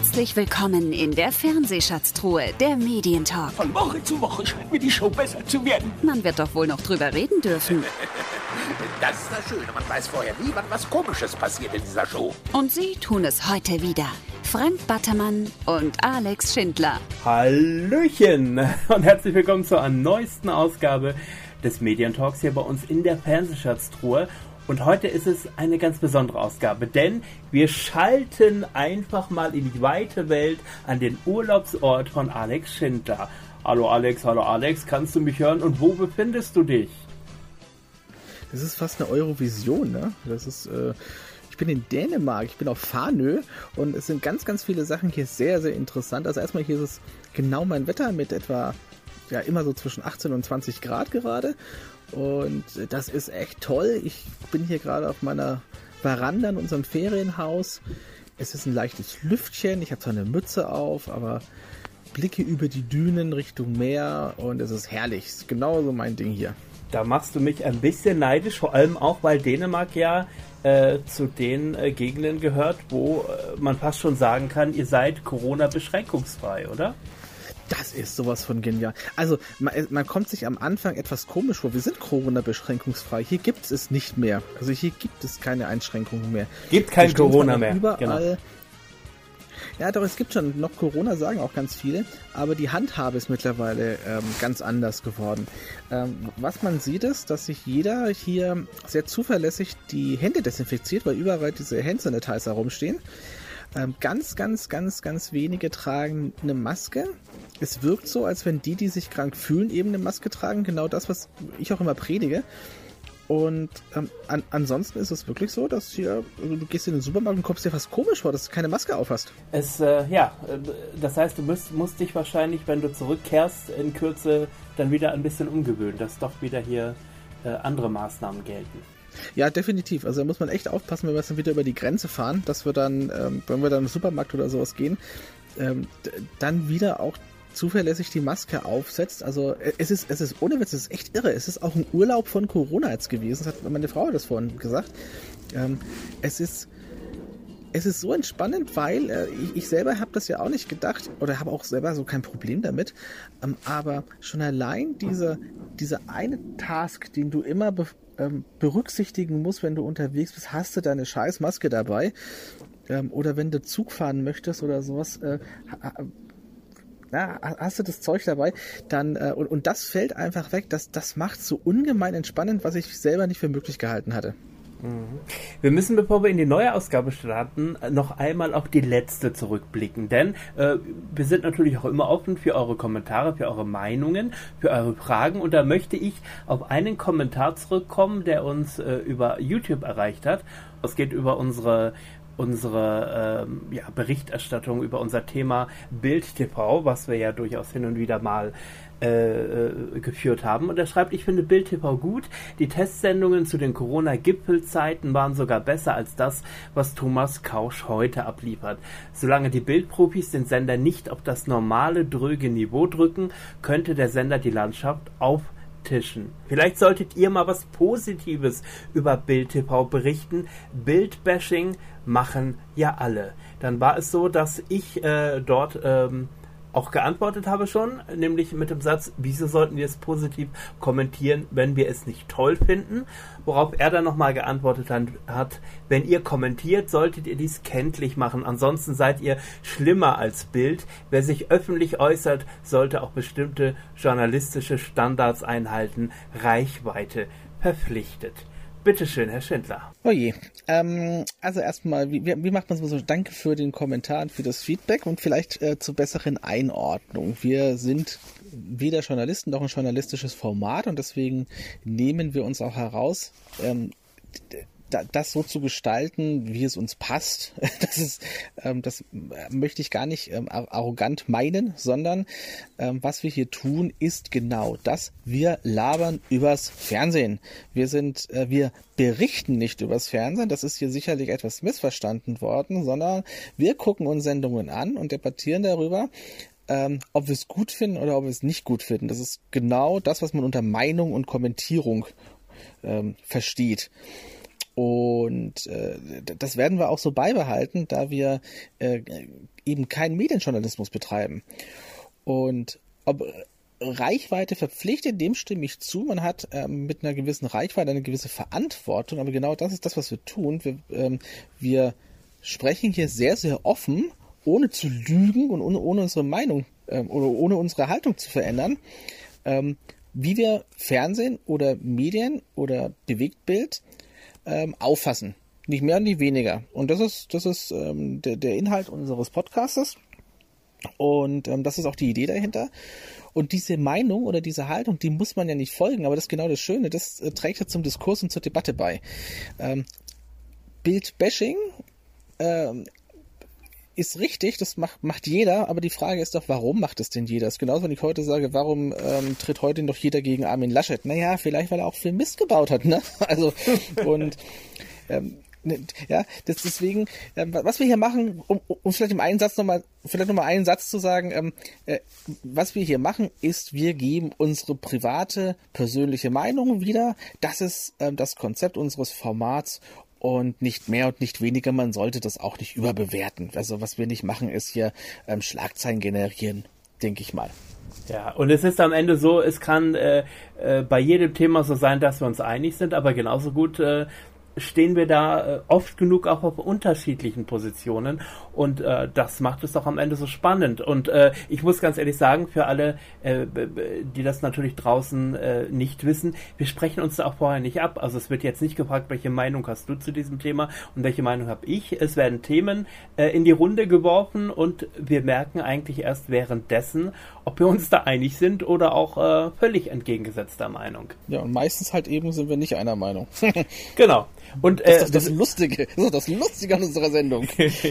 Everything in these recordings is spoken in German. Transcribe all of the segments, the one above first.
Herzlich willkommen in der Fernsehschatztruhe, der Medientalk. Von Woche zu Woche scheint mir die Show besser zu werden. Man wird doch wohl noch drüber reden dürfen. Das ist das Schöne. Man weiß vorher nie, wann was Komisches passiert in dieser Show. Und sie tun es heute wieder. Frank Battermann und Alex Schindler. Hallöchen und herzlich willkommen zur neuesten Ausgabe des Medientalks hier bei uns in der Fernsehschatztruhe. Und heute ist es eine ganz besondere Ausgabe, denn wir schalten einfach mal in die weite Welt an den Urlaubsort von Alex Schindler. Hallo Alex, hallo Alex, kannst du mich hören und wo befindest du dich? Das ist fast eine Eurovision, ne? Das ist, äh, ich bin in Dänemark, ich bin auf Farnö und es sind ganz, ganz viele Sachen hier sehr, sehr interessant. Also erstmal hier ist es genau mein Wetter mit etwa, ja, immer so zwischen 18 und 20 Grad gerade. Und das ist echt toll. Ich bin hier gerade auf meiner Veranda in unserem Ferienhaus. Es ist ein leichtes Lüftchen. Ich habe zwar eine Mütze auf, aber blicke über die Dünen Richtung Meer und es ist herrlich. Es ist genauso mein Ding hier. Da machst du mich ein bisschen neidisch, vor allem auch, weil Dänemark ja äh, zu den äh, Gegenden gehört, wo äh, man fast schon sagen kann, ihr seid Corona-beschränkungsfrei, oder? Das ist sowas von genial. Also, man, man, kommt sich am Anfang etwas komisch vor. Wir sind Corona-beschränkungsfrei. Hier gibt es nicht mehr. Also hier gibt es keine Einschränkungen mehr. Gibt kein Corona mehr. Überall. Genau. Ja, doch, es gibt schon noch Corona, sagen auch ganz viele, aber die Handhabe ist mittlerweile ähm, ganz anders geworden. Ähm, was man sieht ist, dass sich jeder hier sehr zuverlässig die Hände desinfiziert, weil überall diese Handsanitizer rumstehen. Ähm, ganz, ganz, ganz, ganz wenige tragen eine Maske. Es wirkt so, als wenn die, die sich krank fühlen, eben eine Maske tragen. Genau das, was ich auch immer predige. Und ähm, an, ansonsten ist es wirklich so, dass hier, also du gehst in den Supermarkt und kommst dir fast komisch vor, dass du keine Maske auf hast. Es, äh, ja, äh, das heißt, du musst, musst dich wahrscheinlich, wenn du zurückkehrst, in Kürze dann wieder ein bisschen umgewöhnen, dass doch wieder hier äh, andere Maßnahmen gelten. Ja, definitiv. Also da muss man echt aufpassen, wenn wir dann wieder über die Grenze fahren, dass wir dann, ähm, wenn wir dann im Supermarkt oder sowas gehen, ähm, dann wieder auch zuverlässig die Maske aufsetzt. Also äh, es ist, es ist ohne Witz, es ist echt irre. Es ist auch ein Urlaub von Corona jetzt gewesen. Das hat meine Frau das vorhin gesagt. Ähm, es ist es ist so entspannend, weil äh, ich, ich, selber habe das ja auch nicht gedacht oder habe auch selber so kein Problem damit. Ähm, aber schon allein diese, diese eine Task, den du immer ähm, berücksichtigen musst, wenn du unterwegs bist, hast du deine scheiß Maske dabei. Ähm, oder wenn du Zug fahren möchtest oder sowas, äh, na, hast du das Zeug dabei, dann äh, und, und das fällt einfach weg. Das, das macht so ungemein entspannend, was ich selber nicht für möglich gehalten hatte. Mhm. Wir müssen, bevor wir in die neue Ausgabe starten, noch einmal auf die letzte zurückblicken, denn äh, wir sind natürlich auch immer offen für eure Kommentare, für eure Meinungen, für eure Fragen und da möchte ich auf einen Kommentar zurückkommen, der uns äh, über YouTube erreicht hat. Es geht über unsere unsere ähm, ja, Berichterstattung über unser Thema Bild TV, was wir ja durchaus hin und wieder mal äh, äh, geführt haben. Und er schreibt, ich finde Bild TV gut. Die Testsendungen zu den Corona-Gipfelzeiten waren sogar besser als das, was Thomas Kausch heute abliefert. Solange die Bildprofis den Sender nicht auf das normale, dröge Niveau drücken, könnte der Sender die Landschaft auf Tischen. Vielleicht solltet ihr mal was Positives über Bild TV berichten. Bildbashing machen ja alle. Dann war es so, dass ich äh, dort ähm, auch geantwortet habe schon, nämlich mit dem Satz, wieso sollten wir es positiv kommentieren, wenn wir es nicht toll finden? Worauf er dann nochmal geantwortet hat, wenn ihr kommentiert, solltet ihr dies kenntlich machen, ansonsten seid ihr schlimmer als Bild. Wer sich öffentlich äußert, sollte auch bestimmte journalistische Standards einhalten, Reichweite verpflichtet. Bitteschön, Herr Schindler. Oh je. Ähm, also erstmal, wie, wie macht man es so? Danke für den Kommentar und für das Feedback und vielleicht äh, zur besseren Einordnung. Wir sind weder Journalisten noch ein journalistisches Format und deswegen nehmen wir uns auch heraus, ähm, das so zu gestalten, wie es uns passt, das ist, ähm, das möchte ich gar nicht ähm, arrogant meinen, sondern ähm, was wir hier tun, ist genau das. Wir labern übers Fernsehen. Wir sind, äh, wir berichten nicht übers Fernsehen. Das ist hier sicherlich etwas missverstanden worden, sondern wir gucken uns Sendungen an und debattieren darüber, ähm, ob wir es gut finden oder ob wir es nicht gut finden. Das ist genau das, was man unter Meinung und Kommentierung ähm, versteht. Und äh, das werden wir auch so beibehalten, da wir äh, eben keinen Medienjournalismus betreiben. Und ob Reichweite verpflichtet, dem stimme ich zu. Man hat ähm, mit einer gewissen Reichweite eine gewisse Verantwortung, aber genau das ist das, was wir tun. Wir, ähm, wir sprechen hier sehr, sehr offen, ohne zu lügen und ohne, ohne unsere Meinung ähm, oder ohne unsere Haltung zu verändern, ähm, wie wir Fernsehen oder Medien oder Bewegtbild ähm, auffassen. Nicht mehr nicht weniger. Und das ist, das ist ähm, der, der Inhalt unseres Podcastes. Und ähm, das ist auch die Idee dahinter. Und diese Meinung oder diese Haltung, die muss man ja nicht folgen, aber das ist genau das Schöne, das äh, trägt ja zum Diskurs und zur Debatte bei. Ähm, Bildbashing ähm, ist richtig, das macht, macht jeder, aber die Frage ist doch, warum macht es denn jeder? Das ist genauso, wenn ich heute sage, warum ähm, tritt heute noch jeder gegen Armin Laschet? Naja, vielleicht, weil er auch viel Mist gebaut hat, ne? Also, und ähm, Ne, ja, das deswegen, ähm, was wir hier machen, um, um vielleicht im einen Satz nochmal, vielleicht nochmal einen Satz zu sagen, ähm, äh, was wir hier machen, ist, wir geben unsere private, persönliche Meinung wieder. Das ist ähm, das Konzept unseres Formats und nicht mehr und nicht weniger. Man sollte das auch nicht überbewerten. Also was wir nicht machen, ist hier ähm, Schlagzeilen generieren, denke ich mal. Ja, und es ist am Ende so, es kann äh, äh, bei jedem Thema so sein, dass wir uns einig sind, aber genauso gut äh, stehen wir da äh, oft genug auch auf unterschiedlichen Positionen und äh, das macht es doch am Ende so spannend. Und äh, ich muss ganz ehrlich sagen, für alle, äh, die das natürlich draußen äh, nicht wissen, wir sprechen uns da auch vorher nicht ab. Also es wird jetzt nicht gefragt, welche Meinung hast du zu diesem Thema und welche Meinung habe ich. Es werden Themen äh, in die Runde geworfen und wir merken eigentlich erst währenddessen, ob wir uns da einig sind oder auch äh, völlig entgegengesetzter Meinung. Ja, und meistens halt eben sind wir nicht einer Meinung. genau. Und, äh, das ist das, das Lustige, das ist das Lustige an unserer Sendung.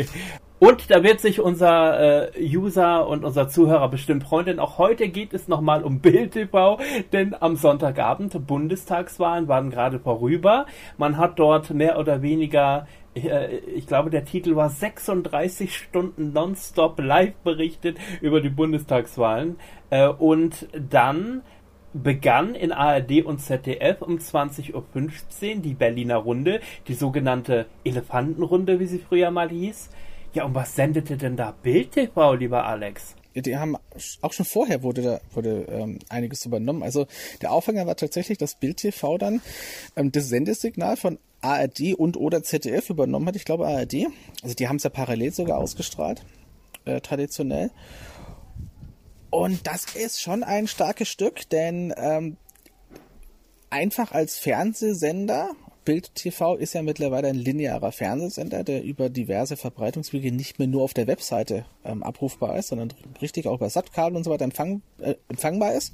und da wird sich unser äh, User und unser Zuhörer bestimmt freuen, denn auch heute geht es nochmal um Bild TV, denn am Sonntagabend Bundestagswahlen waren gerade vorüber. Man hat dort mehr oder weniger äh, ich glaube, der Titel war 36 Stunden nonstop live berichtet über die Bundestagswahlen. Äh, und dann begann in ARD und ZDF um 20.15 Uhr die Berliner Runde, die sogenannte Elefantenrunde, wie sie früher mal hieß. Ja, und was sendete denn da Bild TV, lieber Alex? Die haben auch schon vorher wurde da wurde ähm, einiges übernommen. Also der Aufhänger war tatsächlich, dass Bild TV dann ähm, das Sendesignal von ARD und oder ZDF übernommen hat. Ich glaube ARD. Also die haben es ja parallel sogar ausgestrahlt, äh, traditionell. Und das ist schon ein starkes Stück, denn ähm, einfach als Fernsehsender, Bild TV ist ja mittlerweile ein linearer Fernsehsender, der über diverse Verbreitungswege nicht mehr nur auf der Webseite ähm, abrufbar ist, sondern richtig auch über Satkabel und so weiter empfang, äh, empfangbar ist.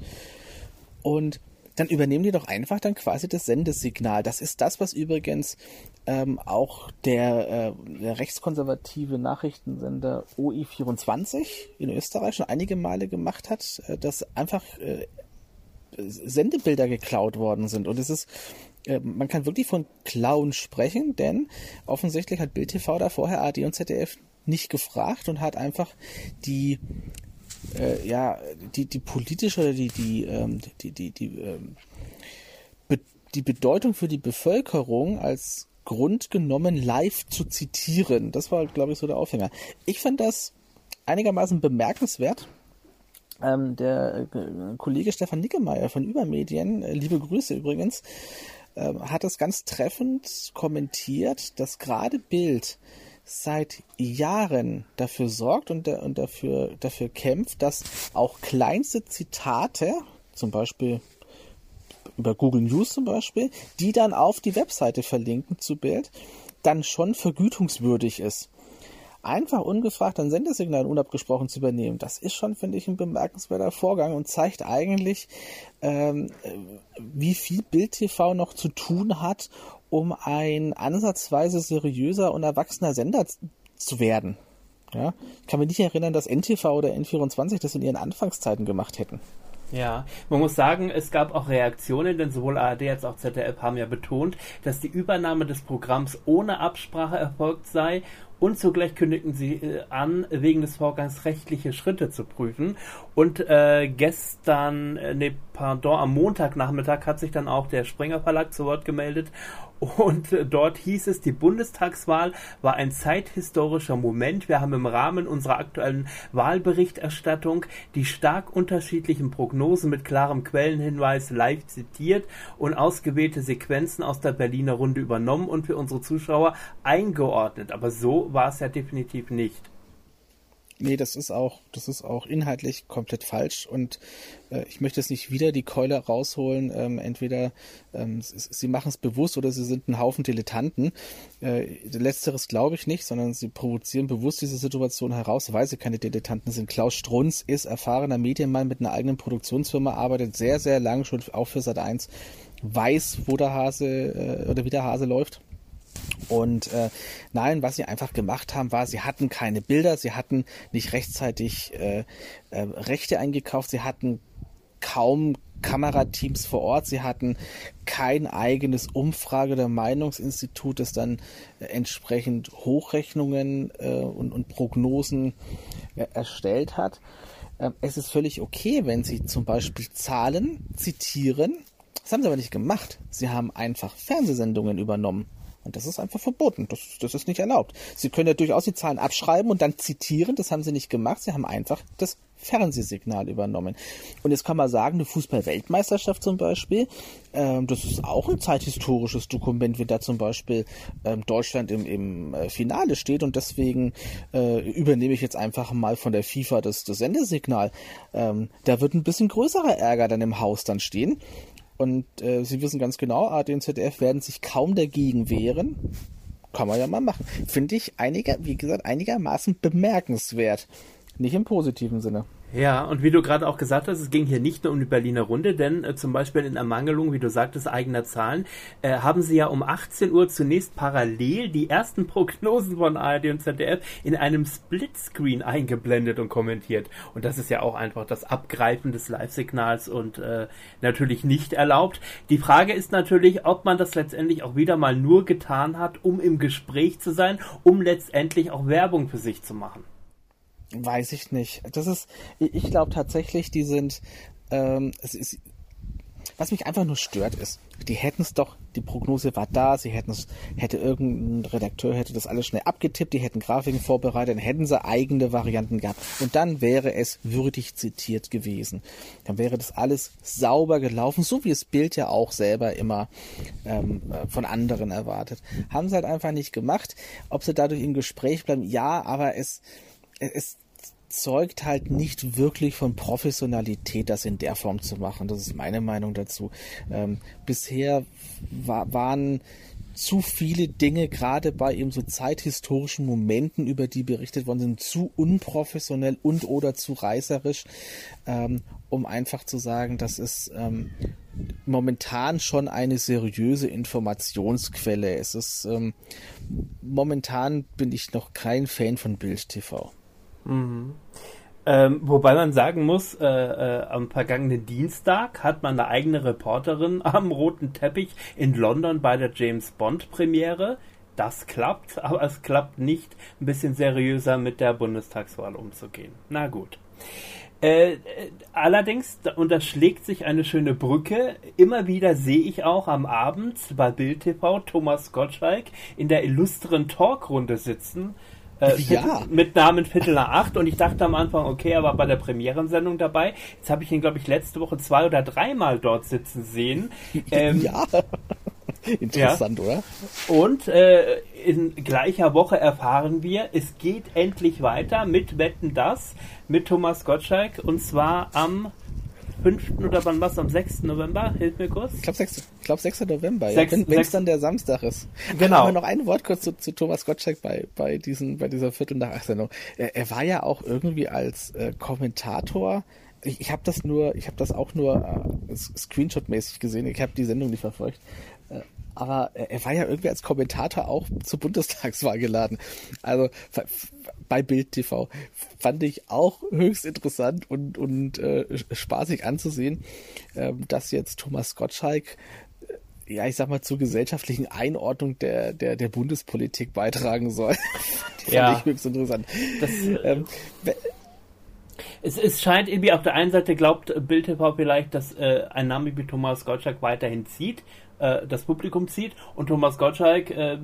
Und dann übernehmen die doch einfach dann quasi das Sendesignal. Das ist das, was übrigens ähm, auch der, äh, der rechtskonservative Nachrichtensender OI24 in Österreich schon einige Male gemacht hat, äh, dass einfach äh, Sendebilder geklaut worden sind. Und es ist, äh, man kann wirklich von Klauen sprechen, denn offensichtlich hat Bild TV da vorher AD und ZDF nicht gefragt und hat einfach die äh, ja, die, die politische, die, die, ähm, die, die, die, ähm, be die Bedeutung für die Bevölkerung als Grund genommen, live zu zitieren. Das war, glaube ich, so der Aufhänger. Ich fand das einigermaßen bemerkenswert. Ähm, der äh, Kollege Stefan Nickemeyer von Übermedien, äh, liebe Grüße übrigens, äh, hat es ganz treffend kommentiert, dass gerade Bild seit Jahren dafür sorgt und, und dafür, dafür kämpft, dass auch kleinste Zitate, zum Beispiel über Google News zum Beispiel, die dann auf die Webseite verlinken zu Bild, dann schon vergütungswürdig ist. Einfach ungefragt ein Sendesignal unabgesprochen zu übernehmen, das ist schon, finde ich, ein bemerkenswerter Vorgang und zeigt eigentlich, ähm, wie viel Bild TV noch zu tun hat, um ein ansatzweise seriöser und erwachsener Sender zu werden. Ja? Ich kann mich nicht erinnern, dass NTV oder N24 das in ihren Anfangszeiten gemacht hätten. Ja, man muss sagen, es gab auch Reaktionen, denn sowohl ARD als auch ZDF haben ja betont, dass die Übernahme des Programms ohne Absprache erfolgt sei und zugleich kündigten sie äh, an, wegen des Vorgangs rechtliche Schritte zu prüfen. Und äh, gestern, äh, nee, pardon, am Montagnachmittag hat sich dann auch der Springer Verlag zu Wort gemeldet und äh, dort hieß es, die Bundestagswahl war ein zeithistorischer Moment. Wir haben im Rahmen unserer aktuellen Wahlberichterstattung die stark unterschiedlichen Prognosen mit klarem Quellenhinweis live zitiert und ausgewählte Sequenzen aus der Berliner Runde übernommen und für unsere Zuschauer eingeordnet. Aber so war es ja definitiv nicht. Nee, das ist auch, das ist auch inhaltlich komplett falsch und äh, ich möchte jetzt nicht wieder die Keule rausholen. Ähm, entweder ähm, sie machen es bewusst oder sie sind ein Haufen Dilettanten. Äh, letzteres glaube ich nicht, sondern sie provozieren bewusst diese Situation heraus, weil sie keine Dilettanten sind. Klaus Strunz ist erfahrener Medienmann mit einer eigenen Produktionsfirma, arbeitet sehr, sehr lang schon auch für Sat 1, weiß, wo der Hase äh, oder wie der Hase läuft und äh, nein, was sie einfach gemacht haben, war, sie hatten keine Bilder, sie hatten nicht rechtzeitig äh, äh, Rechte eingekauft, sie hatten kaum Kamerateams vor Ort, sie hatten kein eigenes Umfrage- oder Meinungsinstitut, das dann äh, entsprechend Hochrechnungen äh, und, und, Prognosen äh, erstellt hat. Ähm, es ist völlig okay, wenn sie zum Beispiel Zahlen zitieren. Das haben sie aber nicht gemacht. Sie haben einfach Fernsehsendungen übernommen. Und das ist einfach verboten. Das, das ist nicht erlaubt. Sie können ja durchaus die Zahlen abschreiben und dann zitieren. Das haben sie nicht gemacht. Sie haben einfach das Fernsehsignal übernommen. Und jetzt kann man sagen, eine Fußball-Weltmeisterschaft zum Beispiel, ähm, das ist auch ein zeithistorisches Dokument, wie da zum Beispiel ähm, Deutschland im, im äh, Finale steht und deswegen äh, übernehme ich jetzt einfach mal von der FIFA das, das Sendesignal. Ähm, da wird ein bisschen größerer Ärger dann im Haus dann stehen. Und äh, Sie wissen ganz genau, ARD und ZDF werden sich kaum dagegen wehren. Kann man ja mal machen. Finde ich einiger, wie gesagt, einigermaßen bemerkenswert. Nicht im positiven Sinne. Ja, und wie du gerade auch gesagt hast, es ging hier nicht nur um die Berliner Runde, denn äh, zum Beispiel in Ermangelung, wie du sagtest, eigener Zahlen, äh, haben sie ja um 18 Uhr zunächst parallel die ersten Prognosen von ARD und ZDF in einem Splitscreen eingeblendet und kommentiert. Und das ist ja auch einfach das Abgreifen des Live-Signals und äh, natürlich nicht erlaubt. Die Frage ist natürlich, ob man das letztendlich auch wieder mal nur getan hat, um im Gespräch zu sein, um letztendlich auch Werbung für sich zu machen. Weiß ich nicht. Das ist, ich glaube tatsächlich, die sind, ähm, es ist, was mich einfach nur stört ist, die hätten es doch, die Prognose war da, sie hätten es, hätte irgendein Redakteur hätte das alles schnell abgetippt, die hätten Grafiken vorbereitet, dann hätten sie eigene Varianten gehabt und dann wäre es würdig zitiert gewesen. Dann wäre das alles sauber gelaufen, so wie es Bild ja auch selber immer ähm, äh, von anderen erwartet. Haben sie halt einfach nicht gemacht. Ob sie dadurch im Gespräch bleiben, ja, aber es, es zeugt halt nicht wirklich von Professionalität, das in der Form zu machen. Das ist meine Meinung dazu. Ähm, bisher war, waren zu viele Dinge, gerade bei eben so zeithistorischen Momenten, über die berichtet worden sind, zu unprofessionell und oder zu reißerisch, ähm, um einfach zu sagen, das ist ähm, momentan schon eine seriöse Informationsquelle. Es ist ähm, momentan bin ich noch kein Fan von Bild TV. Mhm. Ähm, wobei man sagen muss, äh, äh, am vergangenen Dienstag hat man eine eigene Reporterin am roten Teppich in London bei der James Bond Premiere. Das klappt, aber es klappt nicht, ein bisschen seriöser mit der Bundestagswahl umzugehen. Na gut. Äh, äh allerdings unterschlägt sich eine schöne Brücke. Immer wieder sehe ich auch am Abend bei Bild TV Thomas Gottschalk in der illustren Talkrunde sitzen äh, ja. mit Namen Viertel nach acht und ich dachte am Anfang, okay, er war bei der Premierensendung dabei. Jetzt habe ich ihn, glaube ich, letzte Woche zwei oder dreimal dort sitzen sehen. Ähm, ja. Interessant, ja. oder? Und äh, in gleicher Woche erfahren wir, es geht endlich weiter mit Wetten das, mit Thomas Gottschalk und zwar am 5. oder wann was? Am 6. November? Hilf mir kurz. Ich glaube 6. glaub 6. November, 6, ja. wenn es dann der Samstag ist. Genau. Aber noch ein Wort kurz zu, zu Thomas Gottschalk bei, bei, diesen, bei dieser Viertel nach 8 Sendung. Er, er war ja auch irgendwie als äh, Kommentator ich, ich habe das nur, ich habe das auch nur äh, Screenshot-mäßig gesehen. Ich habe die Sendung nicht verfolgt. Äh, aber er war ja irgendwie als Kommentator auch zur Bundestagswahl geladen. Also bei Bild TV fand ich auch höchst interessant und, und äh, spaßig anzusehen, äh, dass jetzt Thomas Gottschalk äh, ja, ich sag mal, zur gesellschaftlichen Einordnung der, der, der Bundespolitik beitragen soll. ja. Fand ich höchst interessant. Das, ähm, Es, es scheint irgendwie auf der einen Seite glaubt Bild TV vielleicht, dass äh, ein Name wie Thomas Gottschalk weiterhin zieht, äh, das Publikum zieht und Thomas Gottschalk äh,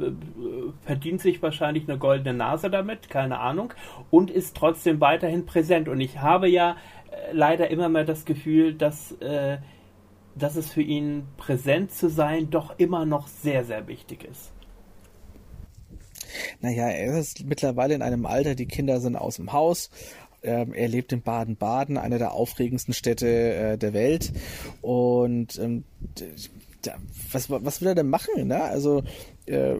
verdient sich wahrscheinlich eine goldene Nase damit, keine Ahnung, und ist trotzdem weiterhin präsent. Und ich habe ja äh, leider immer mehr das Gefühl, dass, äh, dass es für ihn präsent zu sein doch immer noch sehr, sehr wichtig ist. Naja, er ist mittlerweile in einem Alter, die Kinder sind aus dem Haus. Ähm, er lebt in Baden-Baden, einer der aufregendsten Städte äh, der Welt. Und ähm, was, was will er denn machen? Ne? Also äh,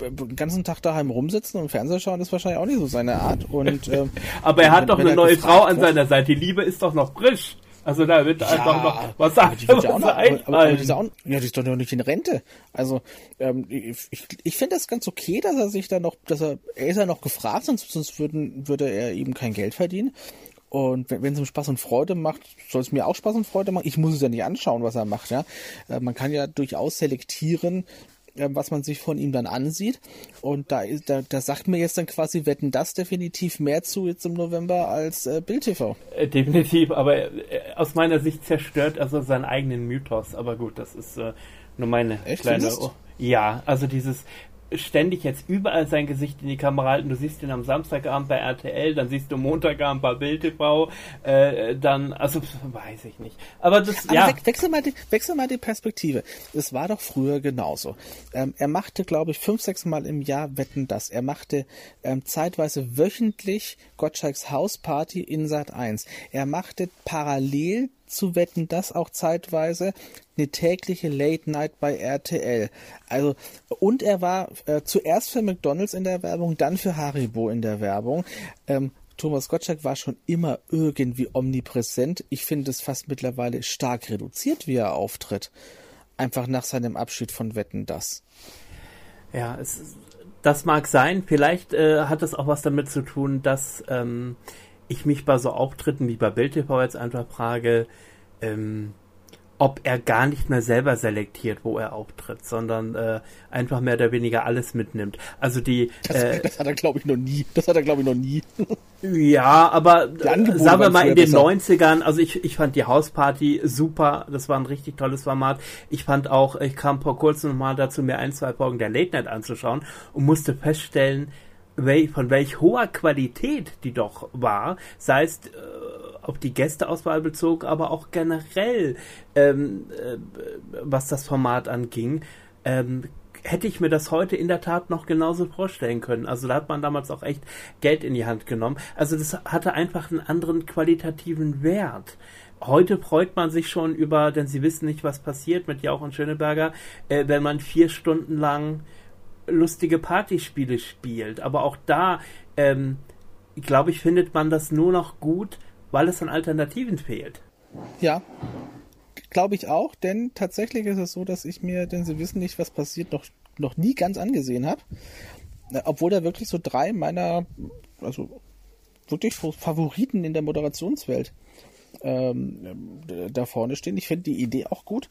den ganzen Tag daheim rumsitzen und Fernseher schauen ist wahrscheinlich auch nicht so seine Art. Und, ähm, Aber er hat doch eine neue Frau an seiner Seite. Die Liebe ist doch noch frisch. Also da wird ja, einfach noch was sagen. Die wird ja auch noch, aber, aber die, auch, ja, die ist doch noch nicht in Rente. Also ähm, ich, ich, ich finde das ganz okay, dass er sich da noch, dass er, er ist ja noch gefragt, sonst, sonst würden, würde er eben kein Geld verdienen. Und wenn es ihm Spaß und Freude macht, soll es mir auch Spaß und Freude machen. Ich muss es ja nicht anschauen, was er macht. Ja, äh, man kann ja durchaus selektieren, äh, was man sich von ihm dann ansieht. Und da, ist, da, da sagt mir jetzt dann quasi, wetten das definitiv mehr zu jetzt im November als äh, Bild TV. Äh, definitiv, aber äh, aus meiner Sicht zerstört also seinen eigenen Mythos. Aber gut, das ist äh, nur meine Echt, kleine. Ja, also dieses ständig jetzt überall sein Gesicht in die Kamera halten. Du siehst ihn am Samstagabend bei RTL, dann siehst du Montagabend bei Bild TV, äh, dann, also weiß ich nicht. Aber das, Aber ja. We wechsel, mal die, wechsel mal die Perspektive. Es war doch früher genauso. Ähm, er machte, glaube ich, fünf, sechs Mal im Jahr Wetten das. Er machte ähm, zeitweise wöchentlich Gottschalks Hausparty in Sat 1. Er machte parallel zu wetten, das auch zeitweise eine tägliche Late Night bei RTL. Also und er war äh, zuerst für McDonald's in der Werbung, dann für Haribo in der Werbung. Ähm, Thomas Gottschalk war schon immer irgendwie omnipräsent. Ich finde es fast mittlerweile stark reduziert, wie er auftritt. Einfach nach seinem Abschied von Wetten das. Ja, es, das mag sein. Vielleicht äh, hat es auch was damit zu tun, dass ähm, ich mich bei so Auftritten wie bei Bild TV jetzt einfach frage, ähm, ob er gar nicht mehr selber selektiert, wo er auftritt, sondern äh, einfach mehr oder weniger alles mitnimmt. Also die. Das, äh, das hat er, glaube ich, noch nie. Das hat er, glaube ich, noch nie. ja, aber äh, sagen wir mal in den besser. 90ern, also ich, ich fand die Hausparty super, das war ein richtig tolles Format. Ich fand auch, ich kam vor kurzem nochmal dazu, mir ein, zwei Folgen der Late Night anzuschauen und musste feststellen, wel, von welch hoher Qualität die doch war, sei es äh, auf die Gästeauswahl bezogen, aber auch generell, ähm, äh, was das Format anging, ähm, hätte ich mir das heute in der Tat noch genauso vorstellen können. Also da hat man damals auch echt Geld in die Hand genommen. Also das hatte einfach einen anderen qualitativen Wert. Heute freut man sich schon über, denn sie wissen nicht, was passiert mit Jauch und Schöneberger, äh, wenn man vier Stunden lang lustige Partyspiele spielt. Aber auch da, ähm, glaube ich, findet man das nur noch gut, weil es an Alternativen fehlt. Ja, glaube ich auch, denn tatsächlich ist es so, dass ich mir, denn sie wissen nicht, was passiert, noch, noch nie ganz angesehen habe. Obwohl da wirklich so drei meiner, also wirklich Favoriten in der Moderationswelt ähm, da vorne stehen. Ich finde die Idee auch gut.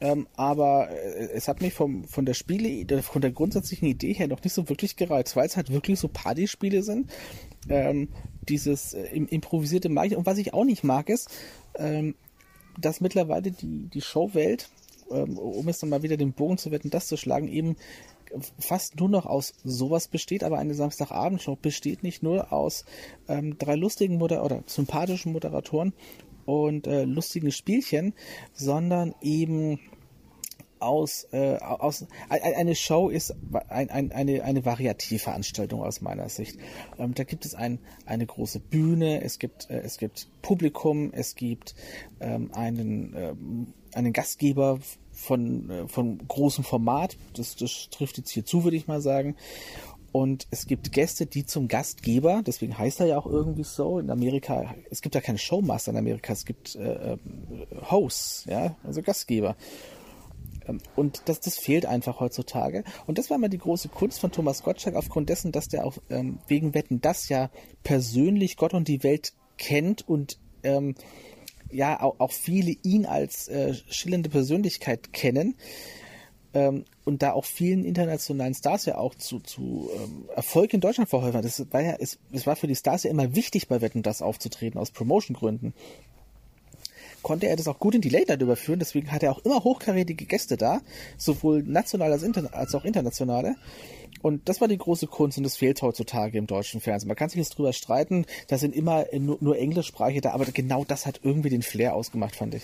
Ähm, aber äh, es hat mich vom, von der Spiele, von der grundsätzlichen Idee her noch nicht so wirklich gereizt, weil es halt wirklich so Partyspiele sind. Ähm, dieses äh, improvisierte mag ich. Und was ich auch nicht mag, ist, ähm, dass mittlerweile die, die Showwelt, ähm, um jetzt nochmal wieder den Bogen zu wetten, das zu schlagen, eben fast nur noch aus sowas besteht, aber eine Samstagabendshow besteht nicht nur aus ähm, drei lustigen Moder oder sympathischen Moderatoren und äh, lustigen Spielchen, sondern eben aus, äh, aus eine Show ist ein, ein, eine, eine Variativveranstaltung aus meiner Sicht. Ähm, da gibt es ein, eine große Bühne, es gibt, äh, es gibt Publikum, es gibt ähm, einen, ähm, einen Gastgeber von, äh, von großem Format, das, das trifft jetzt hier zu, würde ich mal sagen. Und es gibt Gäste, die zum Gastgeber, deswegen heißt er ja auch irgendwie so. In Amerika, es gibt ja keine Showmaster in Amerika, es gibt äh, äh, Hosts, ja, also Gastgeber. Ähm, und das, das fehlt einfach heutzutage. Und das war mal die große Kunst von Thomas Gottschalk, aufgrund dessen, dass der auch ähm, wegen Wetten das ja persönlich Gott und die Welt kennt und ähm, ja auch, auch viele ihn als äh, schillernde Persönlichkeit kennen ähm, und da auch vielen internationalen Stars ja auch zu, zu ähm, Erfolg in Deutschland verholfen hat. Das war ja, es, es war für die Stars ja immer wichtig, bei Wetten das aufzutreten, aus Promotion-Gründen. Konnte er das auch gut in die Late Night überführen, deswegen hat er auch immer hochkarätige Gäste da, sowohl national als, als auch internationale. Und das war die große Kunst und das fehlt heutzutage im deutschen Fernsehen. Man kann sich jetzt drüber streiten, da sind immer nur, nur Englischsprache da, aber genau das hat irgendwie den Flair ausgemacht, fand ich.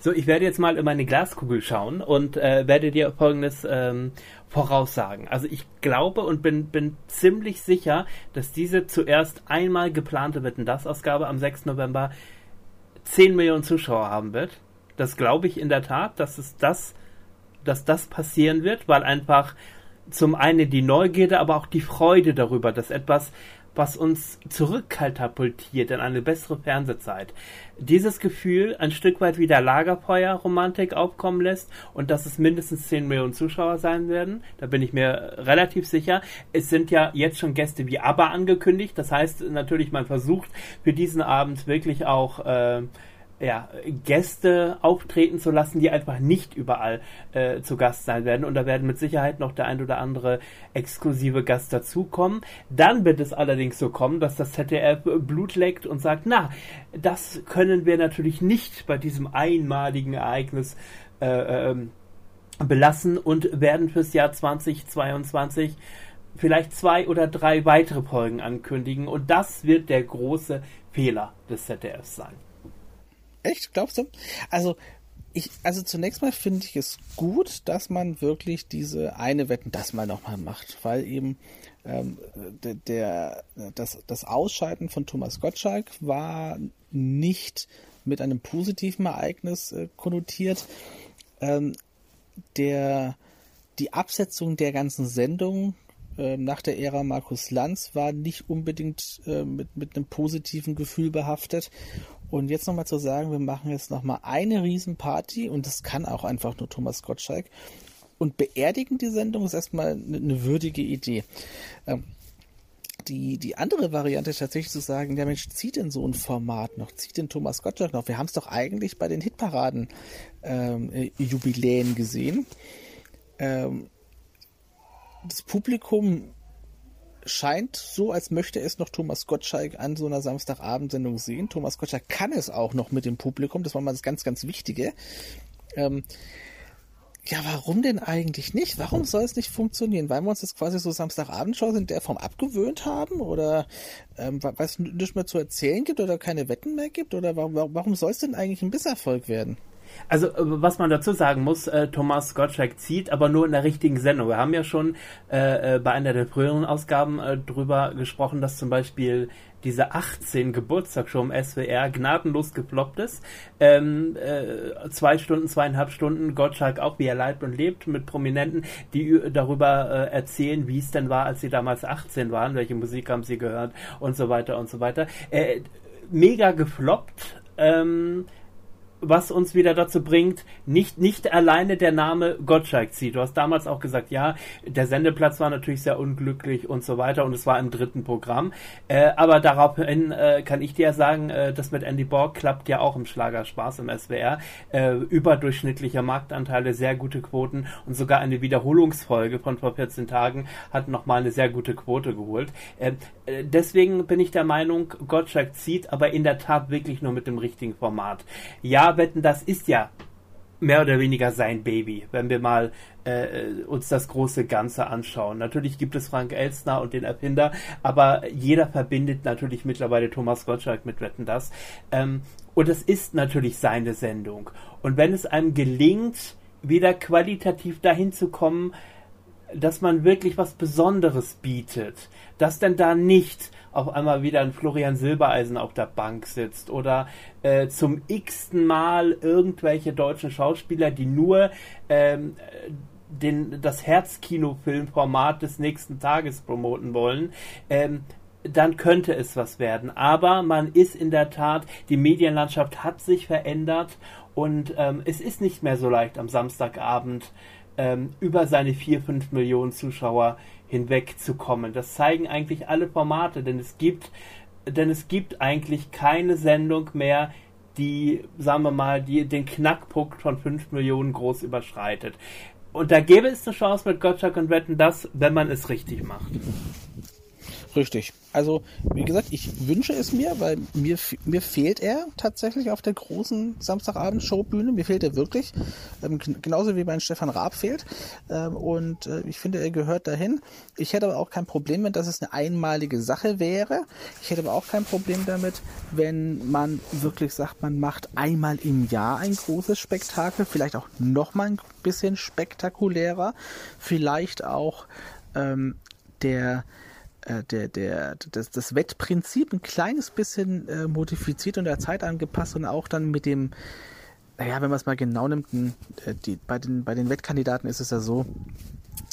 So, ich werde jetzt mal in meine Glaskugel schauen und äh, werde dir folgendes ähm, voraussagen. Also ich glaube und bin, bin ziemlich sicher, dass diese zuerst einmal geplante Wetten das Ausgabe am 6. November 10 Millionen Zuschauer haben wird. Das glaube ich in der Tat, dass es das, dass das passieren wird, weil einfach zum einen die Neugierde, aber auch die Freude darüber, dass etwas, was uns zurückkatapultiert in eine bessere Fernsehzeit, dieses Gefühl ein Stück weit wieder Lagerfeuer-Romantik aufkommen lässt und dass es mindestens 10 Millionen Zuschauer sein werden. Da bin ich mir relativ sicher. Es sind ja jetzt schon Gäste wie ABBA angekündigt. Das heißt natürlich, man versucht für diesen Abend wirklich auch äh, ja, Gäste auftreten zu lassen, die einfach nicht überall äh, zu Gast sein werden. Und da werden mit Sicherheit noch der ein oder andere exklusive Gast dazukommen. Dann wird es allerdings so kommen, dass das ZDF Blut leckt und sagt, na, das können wir natürlich nicht bei diesem einmaligen Ereignis äh, äh, belassen und werden fürs Jahr 2022 vielleicht zwei oder drei weitere Folgen ankündigen. Und das wird der große Fehler des ZDFs sein. Echt? Glaubst du? Also, ich, also zunächst mal finde ich es gut, dass man wirklich diese eine Wetten das mal nochmal macht, weil eben ähm, der, der, das, das Ausscheiden von Thomas Gottschalk war nicht mit einem positiven Ereignis äh, konnotiert. Ähm, der, die Absetzung der ganzen Sendung äh, nach der Ära Markus Lanz war nicht unbedingt äh, mit, mit einem positiven Gefühl behaftet. Und jetzt nochmal zu sagen, wir machen jetzt nochmal eine Riesenparty und das kann auch einfach nur Thomas Gottschalk und beerdigen die Sendung ist erstmal eine, würdige Idee. Ähm, die, die andere Variante ist tatsächlich zu sagen, der Mensch zieht in so ein Format noch, zieht den Thomas Gottschalk noch. Wir haben es doch eigentlich bei den Hitparaden ähm, äh, Jubiläen gesehen. Ähm, das Publikum scheint so, als möchte es noch Thomas Gottschalk an so einer Samstagabendsendung sehen. Thomas Gottschalk kann es auch noch mit dem Publikum, das war mal das ganz, ganz Wichtige. Ähm, ja, warum denn eigentlich nicht? Warum soll es nicht funktionieren? Weil wir uns das quasi so Samstagabendshows in der Form abgewöhnt haben? Oder ähm, weil es nichts mehr zu erzählen gibt oder keine Wetten mehr gibt? Oder warum, warum soll es denn eigentlich ein Bisserfolg werden? Also, äh, was man dazu sagen muss, äh, Thomas Gottschalk zieht, aber nur in der richtigen Sendung. Wir haben ja schon äh, äh, bei einer der früheren Ausgaben äh, drüber gesprochen, dass zum Beispiel diese 18 Geburtstagsshow im SWR gnadenlos gefloppt ist. Ähm, äh, zwei Stunden, zweieinhalb Stunden, Gottschalk auch, wie er lebt und lebt, mit Prominenten, die darüber äh, erzählen, wie es denn war, als sie damals 18 waren, welche Musik haben sie gehört und so weiter und so weiter. Äh, mega gefloppt. Ähm, was uns wieder dazu bringt, nicht, nicht alleine der Name Gottschalk zieht. Du hast damals auch gesagt, ja, der Sendeplatz war natürlich sehr unglücklich und so weiter und es war im dritten Programm. Äh, aber daraufhin äh, kann ich dir sagen, äh, das mit Andy Borg klappt ja auch im Schlagerspaß im SWR. Äh, überdurchschnittliche Marktanteile, sehr gute Quoten und sogar eine Wiederholungsfolge von vor 14 Tagen hat nochmal eine sehr gute Quote geholt. Äh, äh, deswegen bin ich der Meinung, Gottschalk zieht, aber in der Tat wirklich nur mit dem richtigen Format. Ja, wetten, das ist ja mehr oder weniger sein Baby, wenn wir mal äh, uns das große Ganze anschauen. Natürlich gibt es Frank Elstner und den Erfinder, aber jeder verbindet natürlich mittlerweile Thomas Gottschalk mit Wetten das. Ähm, und es ist natürlich seine Sendung. Und wenn es einem gelingt, wieder qualitativ dahin zu kommen, dass man wirklich was Besonderes bietet, dass denn da nicht auf einmal wieder ein Florian Silbereisen auf der Bank sitzt oder äh, zum x-ten Mal irgendwelche deutschen Schauspieler, die nur ähm, den, das Herzkinofilmformat des nächsten Tages promoten wollen, ähm, dann könnte es was werden. Aber man ist in der Tat, die Medienlandschaft hat sich verändert und ähm, es ist nicht mehr so leicht am Samstagabend ähm, über seine 4, 5 Millionen Zuschauer hinwegzukommen. Das zeigen eigentlich alle Formate, denn es gibt, denn es gibt eigentlich keine Sendung mehr, die, sagen wir mal, die den Knackpunkt von 5 Millionen groß überschreitet. Und da gäbe es eine Chance mit Gottschalk und Wetten, das, wenn man es richtig macht. Richtig. Also, wie gesagt, ich wünsche es mir, weil mir, mir fehlt er tatsächlich auf der großen Samstagabend-Showbühne. Mir fehlt er wirklich. Ähm, genauso wie mein Stefan Raab fehlt. Ähm, und äh, ich finde, er gehört dahin. Ich hätte aber auch kein Problem mit, dass es eine einmalige Sache wäre. Ich hätte aber auch kein Problem damit, wenn man wirklich sagt, man macht einmal im Jahr ein großes Spektakel. Vielleicht auch nochmal ein bisschen spektakulärer. Vielleicht auch ähm, der der, der, das, das Wettprinzip ein kleines bisschen äh, modifiziert und der Zeit angepasst und auch dann mit dem, naja, wenn man es mal genau nimmt, äh, die, bei, den, bei den Wettkandidaten ist es ja so,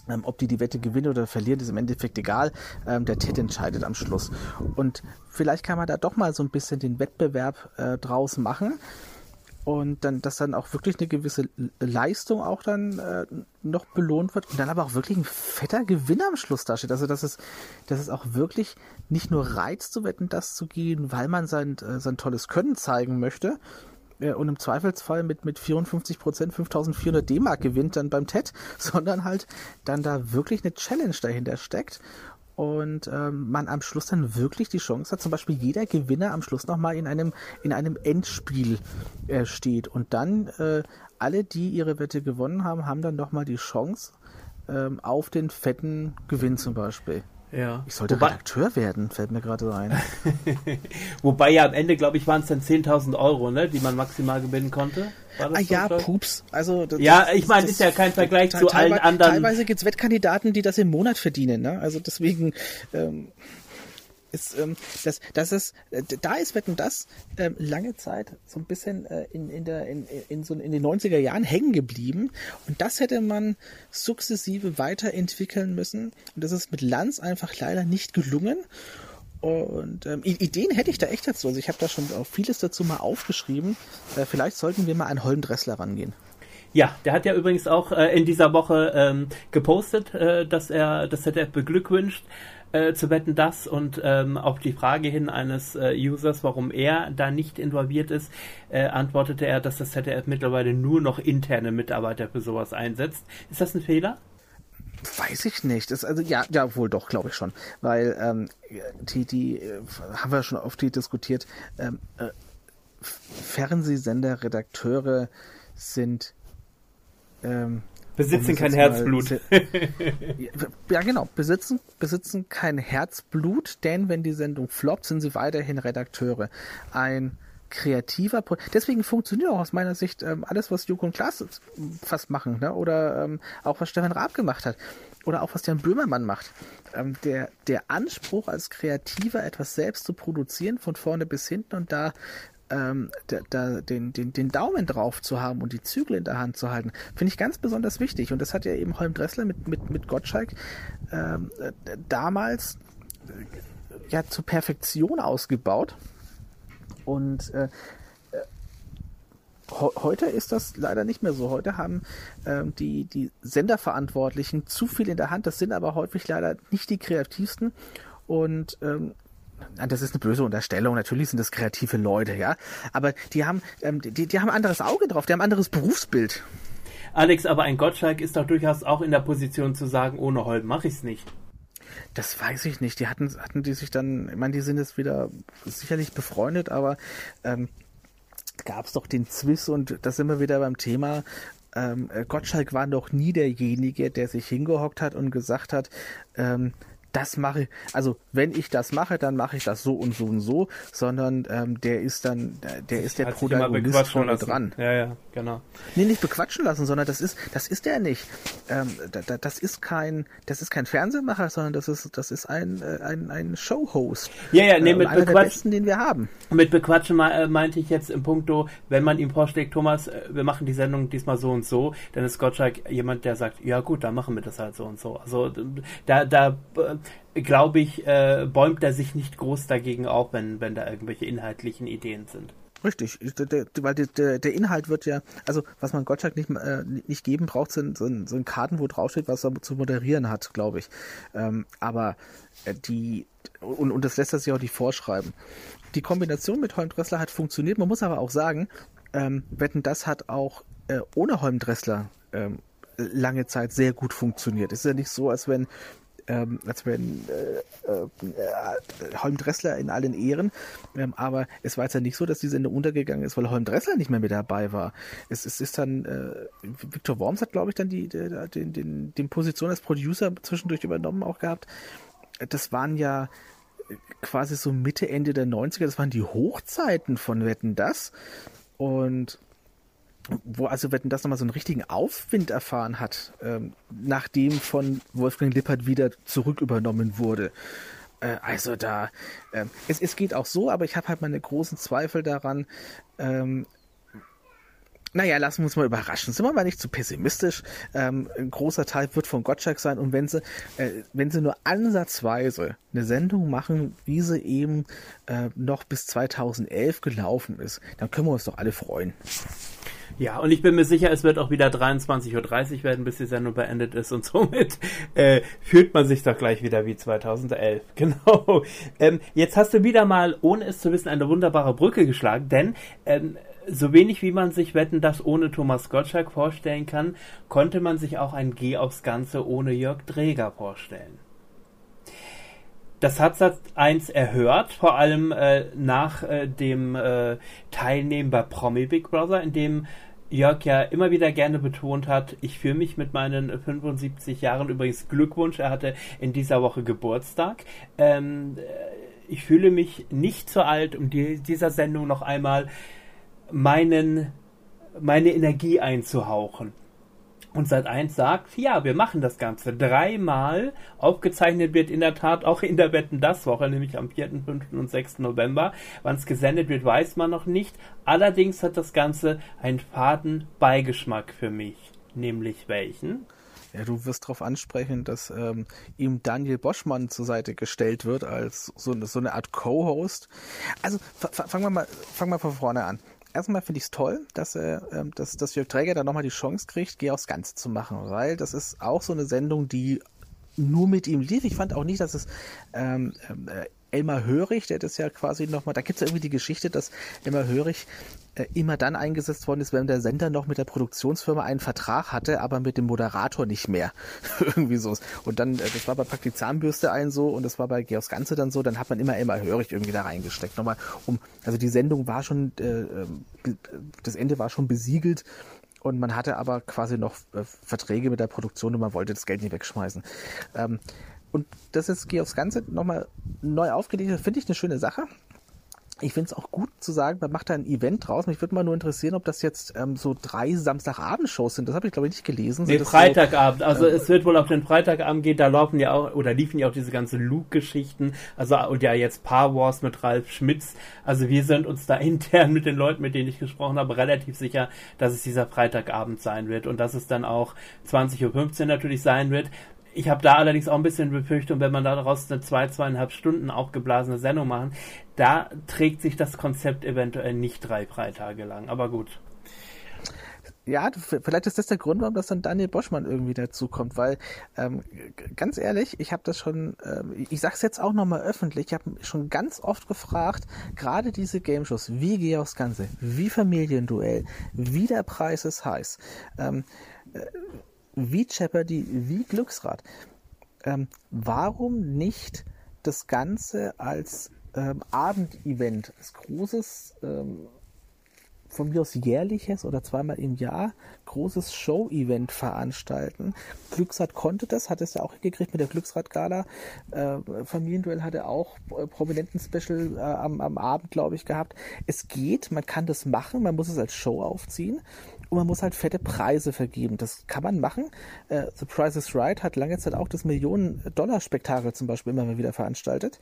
ähm, ob die die Wette gewinnen oder verlieren, ist im Endeffekt egal. Ähm, der Ted entscheidet am Schluss. Und vielleicht kann man da doch mal so ein bisschen den Wettbewerb äh, draus machen und dann, dass dann auch wirklich eine gewisse Leistung auch dann äh, noch belohnt wird und dann aber auch wirklich ein fetter Gewinn am Schluss dasteht. Also dass es, dass es auch wirklich nicht nur reizt zu wetten, das zu gehen, weil man sein, äh, sein tolles Können zeigen möchte, äh, und im Zweifelsfall mit, mit 54 Prozent 5400 D-Mark gewinnt dann beim TED, sondern halt dann da wirklich eine Challenge dahinter steckt und ähm, man am Schluss dann wirklich die Chance hat, zum Beispiel jeder Gewinner am Schluss nochmal in einem, in einem Endspiel äh, steht und dann äh, alle, die ihre Wette gewonnen haben, haben dann nochmal die Chance ähm, auf den fetten Gewinn zum Beispiel. Ja. Ich sollte Wobei, Redakteur werden, fällt mir gerade so ein. Wobei ja am Ende, glaube ich, waren es dann 10.000 Euro, ne, die man maximal gewinnen konnte. ah ja, Pups. Also das, ja, ich meine, ist ja kein Vergleich zu allen anderen. Teilweise gibt es Wettkandidaten, die das im Monat verdienen. Ne? Also deswegen ähm, ist, ähm, das, das ist, äh, da ist Wetten das ähm, lange Zeit so ein bisschen äh, in, in, der, in, in, so, in den 90er Jahren hängen geblieben. Und das hätte man sukzessive weiterentwickeln müssen. Und das ist mit Lanz einfach leider nicht gelungen. Und ähm, Ideen hätte ich da echt dazu. Also ich habe da schon auch vieles dazu mal aufgeschrieben. Äh, vielleicht sollten wir mal an Holm Dressler rangehen. Ja, der hat ja übrigens auch äh, in dieser Woche ähm, gepostet, äh, dass er das ZDF beglückwünscht äh, zu wetten das und ähm, auf die Frage hin eines äh, Users, warum er da nicht involviert ist, äh, antwortete er, dass das ZDF mittlerweile nur noch interne Mitarbeiter für sowas einsetzt. Ist das ein Fehler? Weiß ich nicht. Das, also ja, ja, wohl doch, glaube ich schon. Weil ähm, die, die äh, haben wir schon oft diskutiert. Ähm, äh, Fernsehsender, Redakteure sind ähm, Besitzen kein Herzblut. ja, genau. Besitzen, besitzen kein Herzblut, denn wenn die Sendung floppt, sind sie weiterhin Redakteure. Ein kreativer Pro Deswegen funktioniert auch aus meiner Sicht ähm, alles, was Joko und Klaas fast machen, ne? oder ähm, auch was Stefan Raab gemacht hat, oder auch was Jan Böhmermann macht. Ähm, der, der Anspruch als Kreativer, etwas selbst zu produzieren, von vorne bis hinten und da ähm, da, da, den, den, den Daumen drauf zu haben und die Zügel in der Hand zu halten, finde ich ganz besonders wichtig. Und das hat ja eben Holm Dressler mit, mit, mit Gottschalk ähm, äh, damals äh, ja zur Perfektion ausgebaut. Und äh, äh heute ist das leider nicht mehr so. Heute haben ähm, die, die Senderverantwortlichen zu viel in der Hand. Das sind aber häufig leider nicht die kreativsten. Und ähm, das ist eine böse Unterstellung, natürlich sind das kreative Leute, ja. Aber die haben, ähm, die, die haben ein anderes Auge drauf, die haben ein anderes Berufsbild. Alex, aber ein Gottschalk ist doch durchaus auch in der Position zu sagen, ohne Holm mache ich es nicht. Das weiß ich nicht. Die hatten, hatten die sich dann, ich meine, die sind jetzt wieder sicherlich befreundet, aber ähm, gab es doch den Zwiss und da sind wir wieder beim Thema. Ähm, Gottschalk war noch nie derjenige, der sich hingehockt hat und gesagt hat, ähm, das mache, also wenn ich das mache, dann mache ich das so und so und so, sondern ähm, der ist dann, der ist der Protagonist vorne dran. Ja, ja, genau. Nee, nicht bequatschen lassen, sondern das ist, das ist der nicht. Ähm, da, das ist kein, das ist kein Fernsehmacher, sondern das ist, das ist ein, äh, ein, ein Showhost. Ja, ja, nee, äh, mit der besten, den wir haben. Mit bequatschen äh, meinte ich jetzt im Punkto, wenn man ihm vorschlägt, Thomas, äh, wir machen die Sendung diesmal so und so, dann ist Gottschalk jemand, der sagt, ja gut, dann machen wir das halt so und so. Also da, da glaube ich, äh, bäumt er sich nicht groß dagegen auf, wenn, wenn da irgendwelche inhaltlichen Ideen sind. Richtig, weil der, der Inhalt wird ja, also was man Gottschalk nicht, äh, nicht geben braucht, sind, sind, sind Karten, wo draufsteht, was er zu moderieren hat, glaube ich. Ähm, aber äh, die, und, und das lässt er sich auch nicht vorschreiben. Die Kombination mit Holm Dressler hat funktioniert, man muss aber auch sagen, ähm, Wetten, das hat auch äh, ohne Holm Dressler ähm, lange Zeit sehr gut funktioniert. Es ist ja nicht so, als wenn ähm, als wenn äh, äh, äh, Holm Dressler in allen Ehren, ähm, aber es war jetzt ja nicht so, dass die Sendung untergegangen ist, weil Holm Dressler nicht mehr mit dabei war. Es, es ist dann, äh, Victor Worms hat, glaube ich, dann die, die, den, den, den Position als Producer zwischendurch übernommen auch gehabt. Das waren ja quasi so Mitte, Ende der 90er, das waren die Hochzeiten von Wetten das. Und wo also Wetten das nochmal so einen richtigen Aufwind erfahren hat, ähm, nachdem von Wolfgang Lippert wieder zurück übernommen wurde. Äh, also da, äh, es, es geht auch so, aber ich habe halt meine großen Zweifel daran. Ähm, naja, lassen wir uns mal überraschen. Sind wir mal nicht zu pessimistisch. Ähm, ein großer Teil wird von Gottschalk sein. Und wenn sie, äh, wenn sie nur ansatzweise eine Sendung machen, wie sie eben äh, noch bis 2011 gelaufen ist, dann können wir uns doch alle freuen. Ja, und ich bin mir sicher, es wird auch wieder 23.30 Uhr werden, bis die Sendung beendet ist. Und somit äh, fühlt man sich doch gleich wieder wie 2011. Genau. Ähm, jetzt hast du wieder mal, ohne es zu wissen, eine wunderbare Brücke geschlagen, denn ähm, so wenig wie man sich Wetten das ohne Thomas Gottschalk vorstellen kann, konnte man sich auch ein Geh aufs Ganze ohne Jörg Dreger vorstellen. Das hat Satz 1 erhört, vor allem äh, nach äh, dem äh, Teilnehmen bei Promi Big Brother, in dem Jörg ja immer wieder gerne betont hat, ich fühle mich mit meinen 75 Jahren übrigens Glückwunsch, er hatte in dieser Woche Geburtstag. Ähm, ich fühle mich nicht zu alt, um die, dieser Sendung noch einmal meinen, meine Energie einzuhauchen. Und Sat 1 sagt, ja, wir machen das Ganze dreimal. Aufgezeichnet wird in der Tat auch in der Wetten das Woche, nämlich am 4., 5. und 6. November. Wann es gesendet wird, weiß man noch nicht. Allerdings hat das Ganze einen faden Beigeschmack für mich. Nämlich welchen? Ja, du wirst darauf ansprechen, dass ähm, ihm Daniel Boschmann zur Seite gestellt wird als so, so eine Art Co-Host. Also fangen wir mal, fangen wir von vorne an erstmal finde ich es toll, dass, äh, dass, dass Jörg Träger da nochmal die Chance kriegt, Geh aufs Ganze zu machen, weil das ist auch so eine Sendung, die nur mit ihm lief. Ich fand auch nicht, dass es ähm, äh, Elmar Hörig, der das ja quasi nochmal, da gibt es ja irgendwie die Geschichte, dass Elmar Hörig immer dann eingesetzt worden ist, wenn der Sender noch mit der Produktionsfirma einen Vertrag hatte, aber mit dem Moderator nicht mehr. irgendwie so. Und dann, äh, das war bei Praktik Zahnbürste ein so und das war bei Georgs Ganze dann so, dann hat man immer Elmar Hörig irgendwie da reingesteckt. Nochmal, um, also die Sendung war schon, äh, ähm, das Ende war schon besiegelt und man hatte aber quasi noch äh, Verträge mit der Produktion und man wollte das Geld nicht wegschmeißen. Ähm, und das ist, aufs Ganze nochmal neu aufgelegt, finde ich eine schöne Sache. Ich finde es auch gut zu sagen, man macht da ein Event draus. Mich würde mal nur interessieren, ob das jetzt ähm, so drei Samstagabendshows sind. Das habe ich, glaube ich, nicht gelesen. Nee, Freitagabend. So, also äh, es wird wohl auf den Freitagabend gehen. Da laufen ja auch, oder liefen ja auch diese ganzen Luke-Geschichten. Also, und ja, jetzt Paar Wars mit Ralf Schmitz. Also wir sind uns da intern mit den Leuten, mit denen ich gesprochen habe, relativ sicher, dass es dieser Freitagabend sein wird. Und dass es dann auch 20.15 Uhr natürlich sein wird. Ich habe da allerdings auch ein bisschen Befürchtung, wenn man daraus eine zwei, zweieinhalb Stunden auch geblasene Sendung machen, da trägt sich das Konzept eventuell nicht drei Freitage lang. Aber gut. Ja, vielleicht ist das der Grund, warum das dann Daniel Boschmann irgendwie dazu kommt, weil ähm, ganz ehrlich, ich habe das schon, ähm, ich sag's jetzt auch nochmal öffentlich, ich habe schon ganz oft gefragt, gerade diese Game Shows, wie gehe aufs Ganze, wie Familienduell, wie der Preis ist heiß. Ähm, äh, wie Jeopardy, wie Glücksrad. Ähm, warum nicht das Ganze als ähm, Abendevent, als großes, ähm, von mir aus jährliches oder zweimal im Jahr, großes Show-Event veranstalten? Glücksrad konnte das, hat es ja auch hingekriegt mit der Glücksrad-Gala. Äh, Familienduell hatte auch äh, prominenten Special äh, am, am Abend, glaube ich, gehabt. Es geht, man kann das machen, man muss es als Show aufziehen und man muss halt fette Preise vergeben. Das kann man machen. Äh, The Price is Right hat lange Zeit auch das Millionen-Dollar-Spektakel zum Beispiel immer wieder veranstaltet.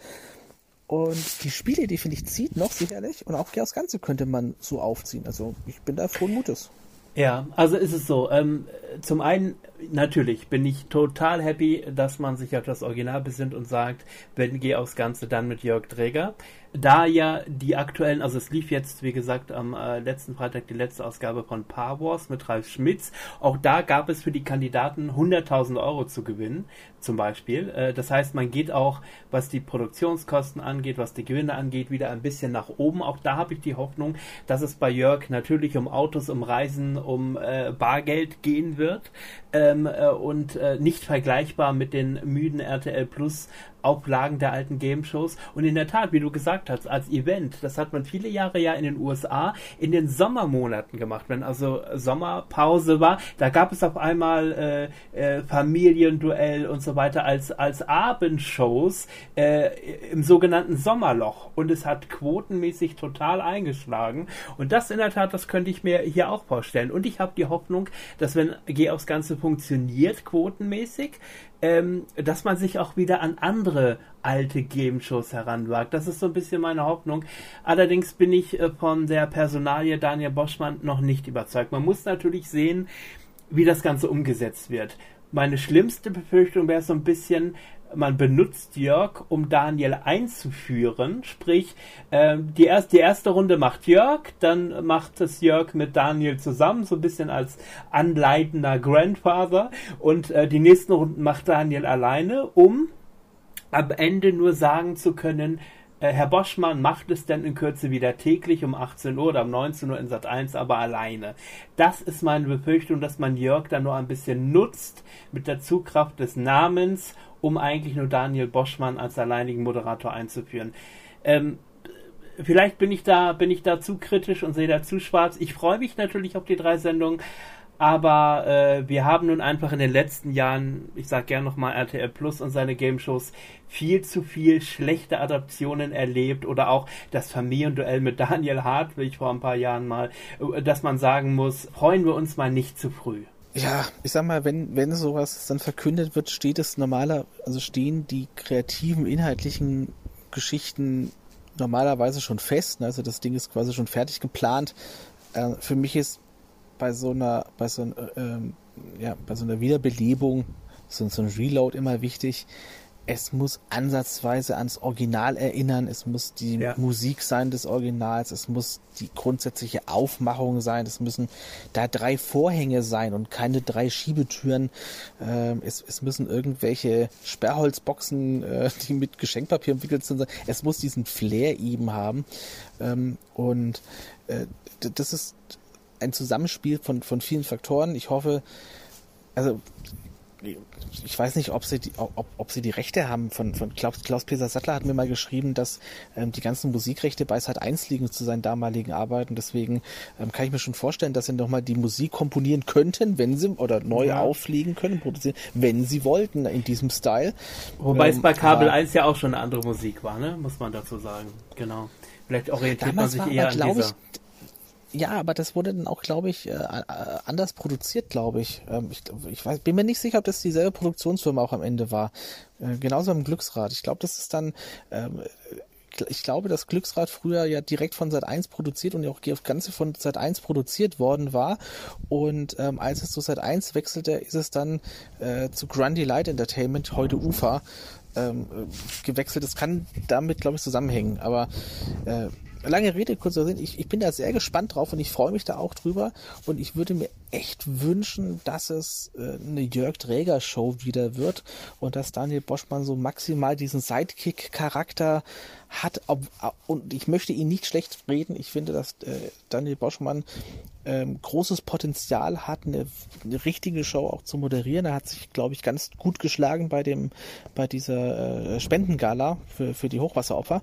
Und die Spielidee, finde ich, zieht noch sicherlich. Und auch das Ganze könnte man so aufziehen. Also ich bin da frohen Mutes. Ja, also ist es so. Ähm, zum einen, natürlich bin ich total happy, dass man sich auf das Original besinnt und sagt, wenn geh aufs Ganze, dann mit Jörg Träger da ja die aktuellen, also es lief jetzt, wie gesagt, am äh, letzten Freitag die letzte Ausgabe von Paar Wars mit Ralf Schmitz. Auch da gab es für die Kandidaten 100.000 Euro zu gewinnen, zum Beispiel. Äh, das heißt, man geht auch, was die Produktionskosten angeht, was die Gewinne angeht, wieder ein bisschen nach oben. Auch da habe ich die Hoffnung, dass es bei Jörg natürlich um Autos, um Reisen, um äh, Bargeld gehen wird. Ähm, äh, und äh, nicht vergleichbar mit den müden RTL Plus Auflagen der alten Game-Shows. Und in der Tat, wie du gesagt hast, als Event, das hat man viele Jahre ja in den USA in den Sommermonaten gemacht. Wenn also Sommerpause war, da gab es auf einmal äh, äh, Familienduell und so weiter als, als Abendshows äh, im sogenannten Sommerloch. Und es hat quotenmäßig total eingeschlagen. Und das in der Tat, das könnte ich mir hier auch vorstellen. Und ich habe die Hoffnung, dass wenn Geh aufs Ganze funktioniert, quotenmäßig, ähm, dass man sich auch wieder an andere alte Game-Shows heranwagt. Das ist so ein bisschen meine Hoffnung. Allerdings bin ich äh, von der Personalie Daniel Boschmann noch nicht überzeugt. Man muss natürlich sehen, wie das Ganze umgesetzt wird. Meine schlimmste Befürchtung wäre so ein bisschen, man benutzt Jörg, um Daniel einzuführen. Sprich, äh, die, erst, die erste Runde macht Jörg, dann macht es Jörg mit Daniel zusammen, so ein bisschen als anleitender Grandfather. Und äh, die nächsten Runden macht Daniel alleine, um am Ende nur sagen zu können, äh, Herr Boschmann macht es denn in Kürze wieder täglich um 18 Uhr oder um 19 Uhr in Sat 1, aber alleine. Das ist meine Befürchtung, dass man Jörg dann nur ein bisschen nutzt mit der Zugkraft des Namens um eigentlich nur Daniel Boschmann als alleinigen Moderator einzuführen. Ähm, vielleicht bin ich da, bin ich da zu kritisch und sehe da zu schwarz. Ich freue mich natürlich auf die drei Sendungen, aber äh, wir haben nun einfach in den letzten Jahren, ich sage gerne nochmal RTL Plus und seine Game Shows, viel zu viel schlechte Adaptionen erlebt oder auch das Familienduell mit Daniel Hart, wie ich vor ein paar Jahren mal, äh, dass man sagen muss, freuen wir uns mal nicht zu früh ja, ich sag mal, wenn, wenn sowas dann verkündet wird, steht es normaler, also stehen die kreativen, inhaltlichen Geschichten normalerweise schon fest. Ne? Also das Ding ist quasi schon fertig geplant. Äh, für mich ist bei so einer, bei so, äh, ähm, ja, bei so einer Wiederbelebung so, so ein Reload immer wichtig, es muss ansatzweise ans Original erinnern, es muss die ja. Musik sein des Originals, es muss die grundsätzliche Aufmachung sein, es müssen da drei Vorhänge sein und keine drei Schiebetüren, ähm, es, es müssen irgendwelche Sperrholzboxen, äh, die mit Geschenkpapier umwickelt sind, es muss diesen Flair eben haben. Ähm, und äh, das ist ein Zusammenspiel von, von vielen Faktoren. Ich hoffe, also ich weiß nicht, ob sie die, ob, ob sie die Rechte haben von, von Klaus, Klaus Peter Sattler hat mir mal geschrieben, dass ähm, die ganzen Musikrechte bei Sat 1 liegen zu seinen damaligen Arbeiten. Deswegen ähm, kann ich mir schon vorstellen, dass sie nochmal die Musik komponieren könnten, wenn sie oder neu ja. auflegen können, produzieren, wenn sie wollten in diesem Style. Wobei ähm, es bei Kabel 1 ja auch schon eine andere Musik war, ne? Muss man dazu sagen. Genau. Vielleicht orientiert man sich eher an dieser. Ich, ja, aber das wurde dann auch, glaube ich, äh, äh, anders produziert, glaube ich. Ähm, ich. Ich weiß, bin mir nicht sicher, ob das dieselbe Produktionsfirma auch am Ende war. Äh, genauso beim Glücksrad. Ich glaube, das ist dann, ähm, ich glaube, dass Glücksrad früher ja direkt von Sat 1 produziert und ja auch auf Ganze von Sat 1 produziert worden war. Und ähm, als es zu Sat 1 wechselte, ist es dann äh, zu Grundy Light Entertainment, heute UFA, ähm, gewechselt. Das kann damit, glaube ich, zusammenhängen. Aber äh, lange Rede, kurzer Sinn, ich, ich bin da sehr gespannt drauf und ich freue mich da auch drüber. Und ich würde mir echt wünschen, dass es äh, eine Jörg Träger Show wieder wird und dass Daniel Boschmann so maximal diesen Sidekick-Charakter hat ob, und ich möchte ihn nicht schlecht reden. Ich finde, dass äh, Daniel Boschmann ähm, großes Potenzial hat, eine, eine, richtige Show auch zu moderieren. Er hat sich, glaube ich, ganz gut geschlagen bei dem, bei dieser äh, Spendengala für, für die Hochwasseropfer.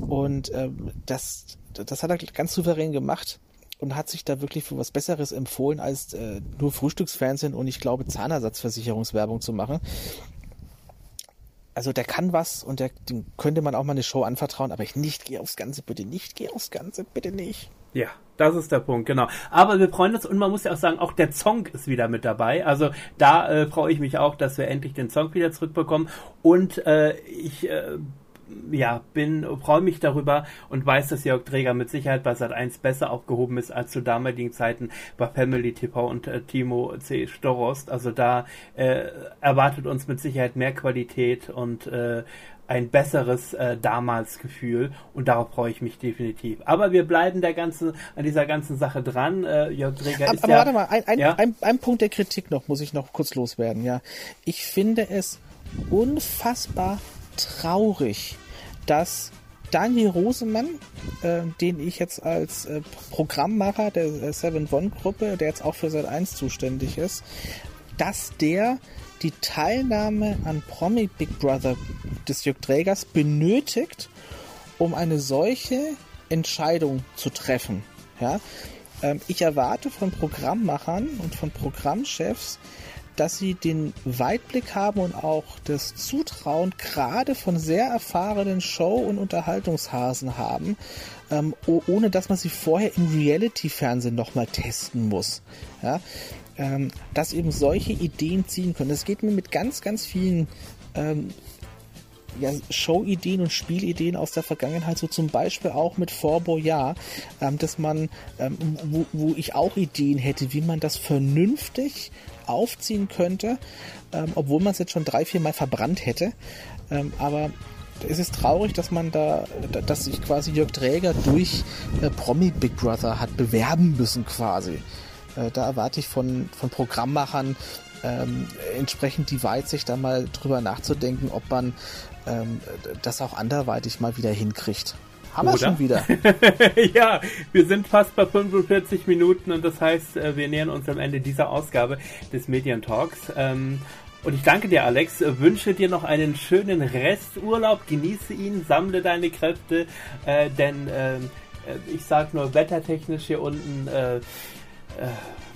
Und ähm, das, das hat er ganz souverän gemacht und hat sich da wirklich für was Besseres empfohlen, als äh, nur Frühstücksfernsehen und ich glaube Zahnersatzversicherungswerbung zu machen. Also der kann was und der, dem könnte man auch mal eine Show anvertrauen, aber ich nicht gehe aufs Ganze, bitte nicht, geh aufs Ganze, bitte nicht. Ja, das ist der Punkt, genau. Aber wir freuen uns und man muss ja auch sagen, auch der Song ist wieder mit dabei. Also da äh, freue ich mich auch, dass wir endlich den Song wieder zurückbekommen. Und äh, ich äh, ja, bin, freue mich darüber und weiß, dass Jörg Träger mit Sicherheit bei Sat 1 besser aufgehoben ist als zu damaligen Zeiten bei Family TV und äh, Timo C. Storost. Also da äh, erwartet uns mit Sicherheit mehr Qualität und äh, ein besseres äh, damals Gefühl und darauf freue ich mich definitiv. Aber wir bleiben der ganzen, an dieser ganzen Sache dran. Äh, Jörg Dreger aber, ist aber ja, warte mal, ein, ein, ja? ein, ein Punkt der Kritik noch, muss ich noch kurz loswerden. Ja, Ich finde es unfassbar traurig, dass Daniel Rosemann, äh, den ich jetzt als äh, Programmmacher der äh, Seven One Gruppe, der jetzt auch für Sat 1 zuständig ist, dass der die Teilnahme an Promi Big Brother des Jörg Trägers benötigt, um eine solche Entscheidung zu treffen. Ja? Ähm, ich erwarte von Programmmachern und von Programmchefs, dass sie den Weitblick haben und auch das Zutrauen gerade von sehr erfahrenen Show- und Unterhaltungshasen haben, ähm, ohne dass man sie vorher im Reality-Fernsehen nochmal testen muss. Ja? Ähm, dass eben solche Ideen ziehen können. Das geht mir mit ganz, ganz vielen ähm, ja, Show-Ideen und Spielideen aus der Vergangenheit, so zum Beispiel auch mit Fort Boyard, ähm, dass man, ähm, wo, wo ich auch Ideen hätte, wie man das vernünftig aufziehen könnte, ähm, obwohl man es jetzt schon drei, vier Mal verbrannt hätte. Ähm, aber es ist traurig, dass man da, dass sich quasi Jörg Träger durch äh, Promi Big Brother hat bewerben müssen quasi. Äh, da erwarte ich von, von Programmmachern ähm, entsprechend die Weitsicht, da mal drüber nachzudenken, ob man ähm, das auch anderweitig mal wieder hinkriegt. Haben Oder? wir schon wieder. ja, wir sind fast bei 45 Minuten und das heißt, äh, wir nähern uns am Ende dieser Ausgabe des Median Talks. Ähm, und ich danke dir, Alex. Wünsche dir noch einen schönen Resturlaub. Genieße ihn, sammle deine Kräfte, äh, denn ähm, äh, ich sag nur wettertechnisch hier unten. Äh, äh,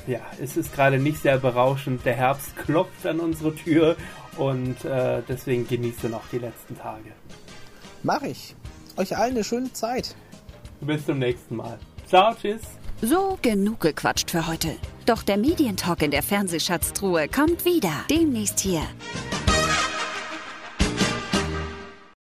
ja, es ist gerade nicht sehr berauschend. Der Herbst klopft an unsere Tür und äh, deswegen genieße noch die letzten Tage. Mach ich. Euch allen eine schöne Zeit. Bis zum nächsten Mal. Ciao, tschüss. So, genug gequatscht für heute. Doch der Medientalk in der Fernsehschatztruhe kommt wieder. Demnächst hier.